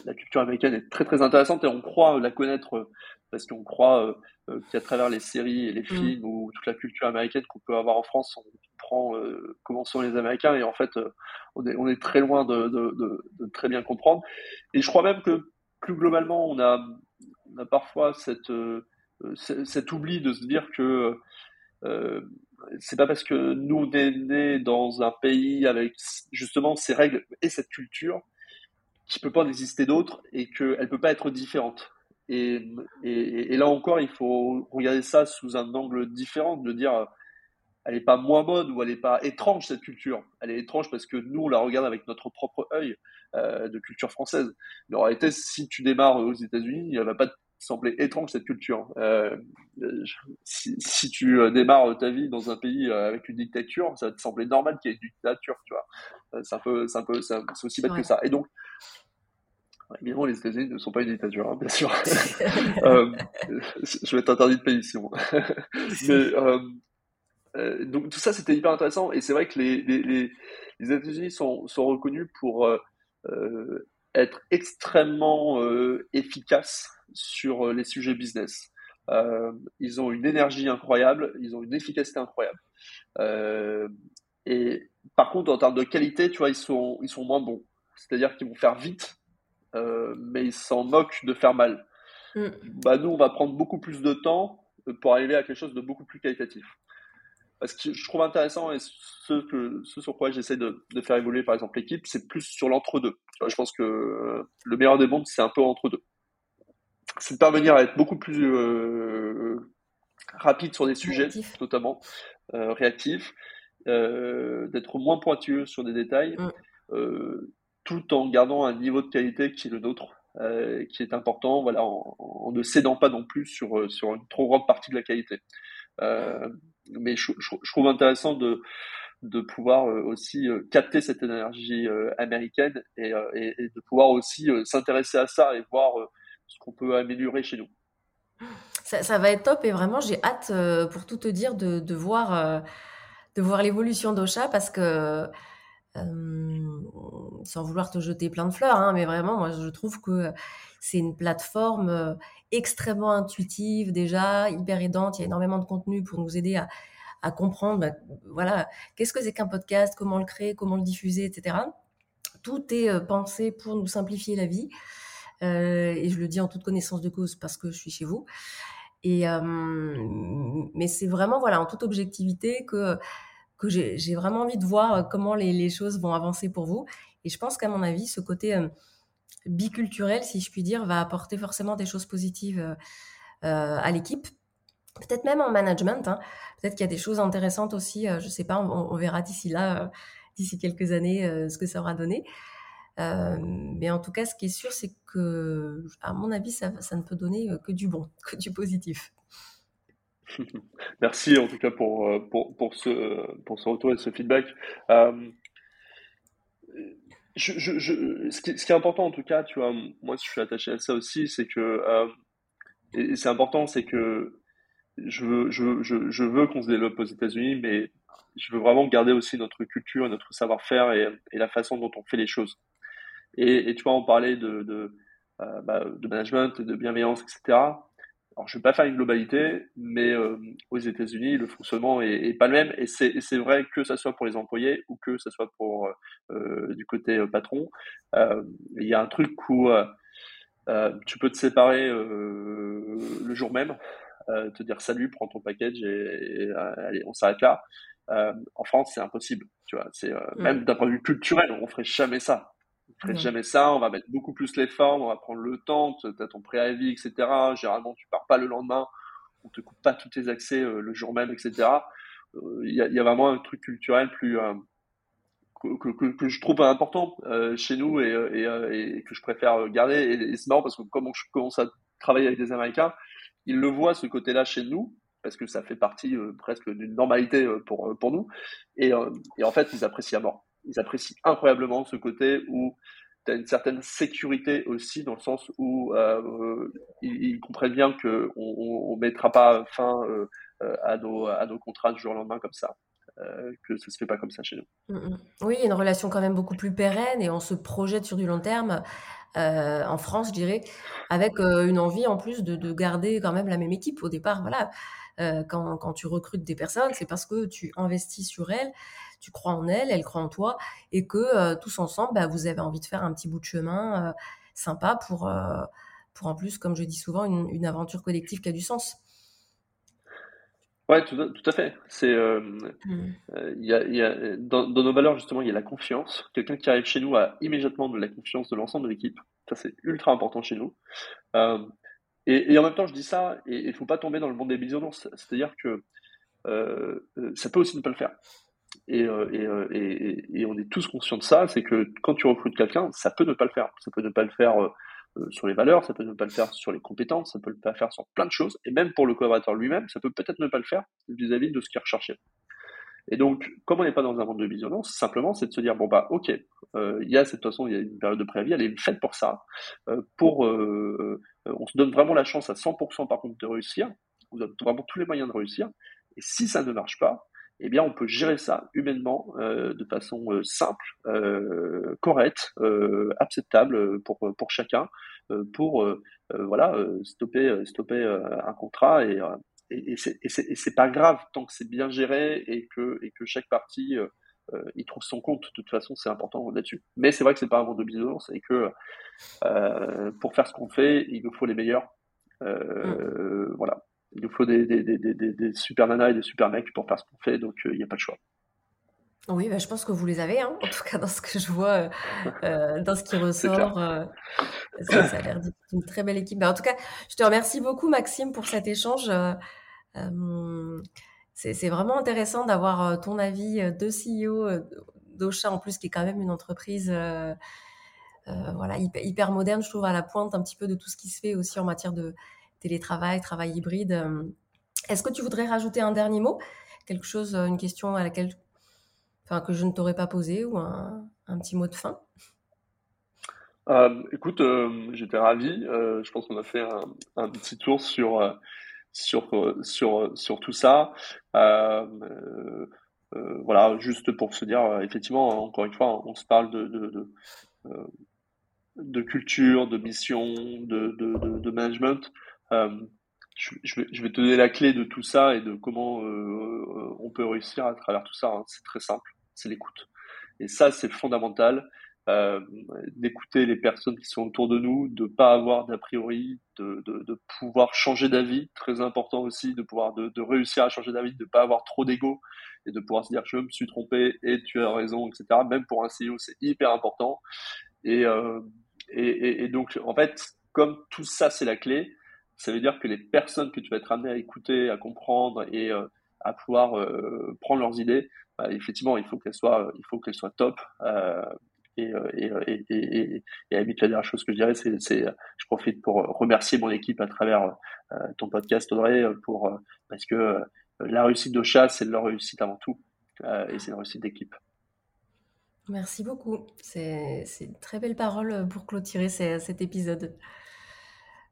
La culture américaine est très, très intéressante et on croit la connaître parce qu'on croit qu'à travers les séries et les mm. films ou toute la culture américaine qu'on peut avoir en France, on comprend comment sont les Américains et en fait, on est, on est très loin de, de, de, très bien comprendre. Et je crois même que plus globalement, on a, on a parfois cette, cet oubli de se dire que euh, c'est pas parce que nous on est nés dans un pays avec justement ces règles et cette culture qu'il peut pas en exister d'autres et qu'elle peut pas être différente. Et, et, et, là encore, il faut regarder ça sous un angle différent, de dire elle n'est pas moins bonne ou elle n'est pas étrange cette culture. Elle est étrange parce que nous on la regarde avec notre propre œil euh, de culture française. Mais en réalité, si tu démarres aux États-Unis, elle va pas semblait étrange cette culture. Euh, si, si, tu euh, démarres ta vie dans un pays avec une dictature, ça te semblait normal qu'il y ait une dictature, tu vois. C'est un peu, c'est aussi bête que ça. Et donc, évidemment, les États-Unis ne sont pas une dictature, hein, bien sûr. <laughs> euh, je vais être interdit de pays sinon. <laughs> Mais euh, donc tout ça, c'était hyper intéressant. Et c'est vrai que les, les, les, les États-Unis sont, sont reconnus pour euh, être extrêmement euh, efficaces sur euh, les sujets business. Euh, ils ont une énergie incroyable, ils ont une efficacité incroyable. et par contre, en termes de qualité, tu vois, ils sont, ils sont moins bons. C'est-à-dire qu'ils vont faire vite, mais ils s'en moquent de faire mal. Mm. Bah, nous, on va prendre beaucoup plus de temps pour arriver à quelque chose de beaucoup plus qualitatif ce que je trouve intéressant et ce, que, ce sur quoi j'essaie de, de, faire évoluer par exemple l'équipe, c'est plus sur l'entre-deux. Je pense que euh, le meilleur des mondes, c'est un peu entre-deux. C'est de parvenir à être beaucoup plus euh, rapide sur des sujets, notamment euh, réactif, euh, d'être moins pointueux sur des détails, mm. euh, tout en gardant un niveau de qualité qui est le nôtre. qui est important, voilà, en, ne cédant pas non plus sur, sur une trop grande partie de la qualité. Euh, mais je, trouve intéressant de, de pouvoir euh, aussi euh, capter cette énergie euh, américaine et, de pouvoir aussi s'intéresser à ça et voir ce qu'on peut améliorer chez nous. Ça, ça, va être top et vraiment j'ai hâte, pour tout te dire, de, de voir, de voir l'évolution d'Ocha parce que, sans vouloir te jeter plein de fleurs, hein, mais vraiment, moi je trouve que c'est une plateforme extrêmement intuitive déjà, hyper aidante. Il y a énormément de contenu pour nous aider à, comprendre, bah, voilà, qu'est-ce que c'est qu'un podcast, comment le créer, comment le diffuser, etc. Tout est euh, pensé pour nous simplifier la vie. Euh, et je le dis en toute connaissance de cause parce que je suis chez vous. Et euh, mais c'est vraiment voilà en toute objectivité que j'ai vraiment envie de voir comment les, choses vont avancer pour vous. Et je pense qu'à mon avis, ce côté euh, biculturel, si je puis dire, va apporter forcément des choses positives euh, à l'équipe. Peut-être même en management. Hein. Peut-être qu'il y a des choses intéressantes aussi. Euh, je sais pas. On, verra d'ici là, euh, d'ici quelques années, euh, ce que ça aura donné. mais en tout cas, ce qui est sûr, c'est que, à mon avis, ça, ne peut donner que du bon, <laughs> que du positif. <laughs> Merci en tout cas pour, pour, pour, ce, pour ce retour et ce feedback. Euh, ce, qui, ce, qui, est important en tout cas, tu vois, moi je suis attaché à ça aussi, c'est que, euh, c'est important, c'est que je veux, je, veux qu'on se développe aux États-Unis, mais je veux vraiment garder aussi notre culture, notre savoir-faire et, la façon dont on fait les choses. Et, tu vois, on parlait de, de, euh, bah, de management, de bienveillance, etc. Alors, je ne vais pas faire une globalité, mais euh, aux États-Unis, le fonctionnement est, est, pas le même. Et c'est vrai que ça soit pour les employés ou que ça soit pour euh, du côté euh, patron. Euh, il y a un truc où euh, tu peux te séparer le jour même, te dire salut, prends ton package et, et allez, on s'arrête là. en France, c'est impossible. Tu vois, c'est même d'un point de vue culturel, on ferait jamais ça on ferait jamais ça, on va mettre beaucoup plus l'effort, on va prendre le temps, tu as ton préavis, etc. Généralement, tu pars pas le lendemain, on te coupe pas tous tes accès euh, le jour même, etc. Il euh, y, a, y, a, vraiment un truc culturel plus euh, que, que, que, je trouve important chez nous et, et, et, que je préfère garder. Et, c'est marrant parce que comme je commence à travailler avec des Américains, ils le voient ce côté-là chez nous parce que ça fait partie presque d'une normalité pour, pour nous. Et, et en fait, ils apprécient à mort ils apprécient incroyablement ce côté où tu as une certaine sécurité aussi, dans le sens où euh, ils, comprennent bien qu'on ne mettra pas fin euh, à, nos, à nos contrats du jour au lendemain comme ça. Euh, que ça se fait pas comme ça chez nous. Mm, mm. Oui, une relation quand même beaucoup plus pérenne et on se projette sur du long terme euh, en France, je dirais, avec euh, une envie en plus de, de, garder quand même la même équipe. Au départ, voilà, euh, quand, quand, tu recrutes des personnes, c'est parce que tu investis sur elles, tu crois en elles, elles croient en toi, et que euh, tous ensemble, bah, vous avez envie de faire un petit bout de chemin euh, sympa pour, pour en plus, comme je dis souvent, une, une, aventure collective qui a du sens. Ouais, tout, tout, à fait. C'est, mmh. y a, y a, dans, dans, nos valeurs justement, il y a la confiance. Quelqu'un qui arrive chez nous a immédiatement de la confiance de l'ensemble de l'équipe. Ça, c'est ultra important chez nous. Euh, et, en même temps, je dis ça, et il faut pas tomber dans le monde des bisounours. C'est-à-dire que euh, ça peut aussi ne pas le faire. Et, euh, et, on est tous conscients de ça, c'est que quand tu recrutes quelqu'un, ça peut ne pas le faire. Ça peut ne pas le faire sur les valeurs, ça peut ne pas le faire sur les compétences, ça peut ne pas le faire sur plein de choses, et même pour le collaborateur lui-même, ça peut peut-être ne pas le faire vis-à-vis de ce qui est recherché. Et donc, comme on n'est pas dans un monde de violence, simplement, c'est de se dire, bon, bah, ok, il y a cette façon, il y a une période de préavis, elle est faite pour ça. pour, on se donne vraiment la chance à 100% par contre de réussir. Vous avez vraiment tous les moyens de réussir. Et si ça ne marche pas, eh bien, on peut gérer ça humainement, euh, de façon euh, simple, euh, correcte, acceptable pour, pour chacun, pour voilà stopper stopper un contrat et et, et c'est pas grave tant que c'est bien géré et que et que chaque partie il trouve son compte. De toute façon, c'est important là-dessus. Mais c'est vrai que c'est pas un monde de bisounours et que pour faire ce qu'on fait, il nous faut les meilleurs. Mmh. Voilà. Il nous faut des, des, des, des, super nanas et des super mecs pour faire ce qu'on fait, donc euh, il n'y a pas de choix. Oui, bah, je pense que vous les avez, hein, en tout cas dans ce que je vois, euh, <laughs> euh, dans ce qui ressort. ça, a l'air d'une très belle équipe. Bah, en tout cas, je te remercie beaucoup, Maxime, pour cet échange. C'est vraiment intéressant d'avoir ton avis de CEO d'Ocha, en plus, qui est quand même une entreprise voilà, hyper, moderne, je trouve, à la pointe un petit peu de tout ce qui se fait aussi en matière de télétravail, travail hybride. Est-ce que tu voudrais rajouter un dernier mot? Quelque chose, une question à laquelle, enfin, que je ne t'aurais pas posé ou un, petit mot de fin? Écoute, j'étais ravi. je pense qu'on a fait un, petit tour sur, sur, sur, sur tout ça. voilà, juste pour se dire, effectivement, encore une fois, on se parle de, de, de, culture, de mission, de, de management. Euh, je, vais, te donner la clé de tout ça et de comment euh, on peut réussir à travers tout ça. Hein. C'est très simple, c'est l'écoute. Et ça, c'est fondamental. Euh, d'écouter les personnes qui sont autour de nous, de pas avoir d'a priori, de, pouvoir changer d'avis, très important aussi, de pouvoir de, réussir à changer d'avis, de pas avoir trop d'ego et de pouvoir se dire je me suis trompé et tu as raison, etc. Même pour un CEO, c'est hyper important. Et, et, et, donc en fait, comme tout ça c'est la clé, ça veut dire que les personnes que tu vas être amené à écouter, à comprendre et euh, à pouvoir euh, prendre leurs idées, bah, effectivement, il faut qu'elles soient, il faut qu'elles soient top. Euh, et, et, et, et, la dernière chose que je dirais, c'est, c'est, je profite pour remercier mon équipe à travers ton podcast, Audrey, pour, parce que la réussite de chat, c'est leur réussite avant tout, et c'est la réussite d'équipe. Merci beaucoup. C'est, c'est une très belle parole pour clôturer cet épisode.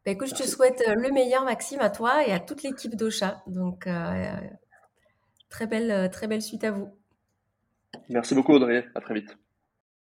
Bah, écoute, je te souhaite euh, le meilleur, Maxime, à toi et à toute l'équipe d'Ocha. Donc, euh, très, belle, euh, très belle suite à vous. Merci beaucoup, Audrey. À très vite.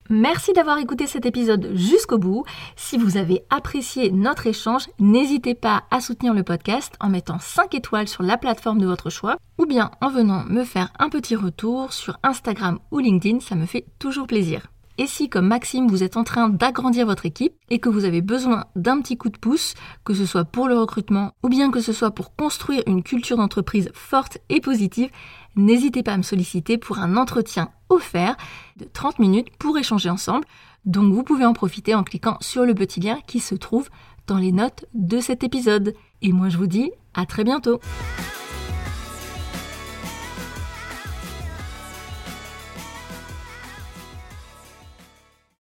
Merci d'avoir écouté cet épisode jusqu'au bout. Si vous avez apprécié notre échange, n'hésitez pas à soutenir le podcast en mettant 5 étoiles sur la plateforme de votre choix ou bien en venant me faire un petit retour sur Instagram ou LinkedIn, ça me fait toujours plaisir. Et si, comme Maxime, vous êtes en train d'agrandir votre équipe et que vous avez besoin d'un petit coup de pouce, que ce soit pour le recrutement ou bien que ce soit pour construire une culture d'entreprise forte et positive, n'hésitez pas à me solliciter pour un entretien offert de 30 minutes pour échanger ensemble. Donc vous pouvez en profiter en cliquant sur le petit lien qui se trouve dans les notes de cet épisode. Et moi je vous dis à très bientôt.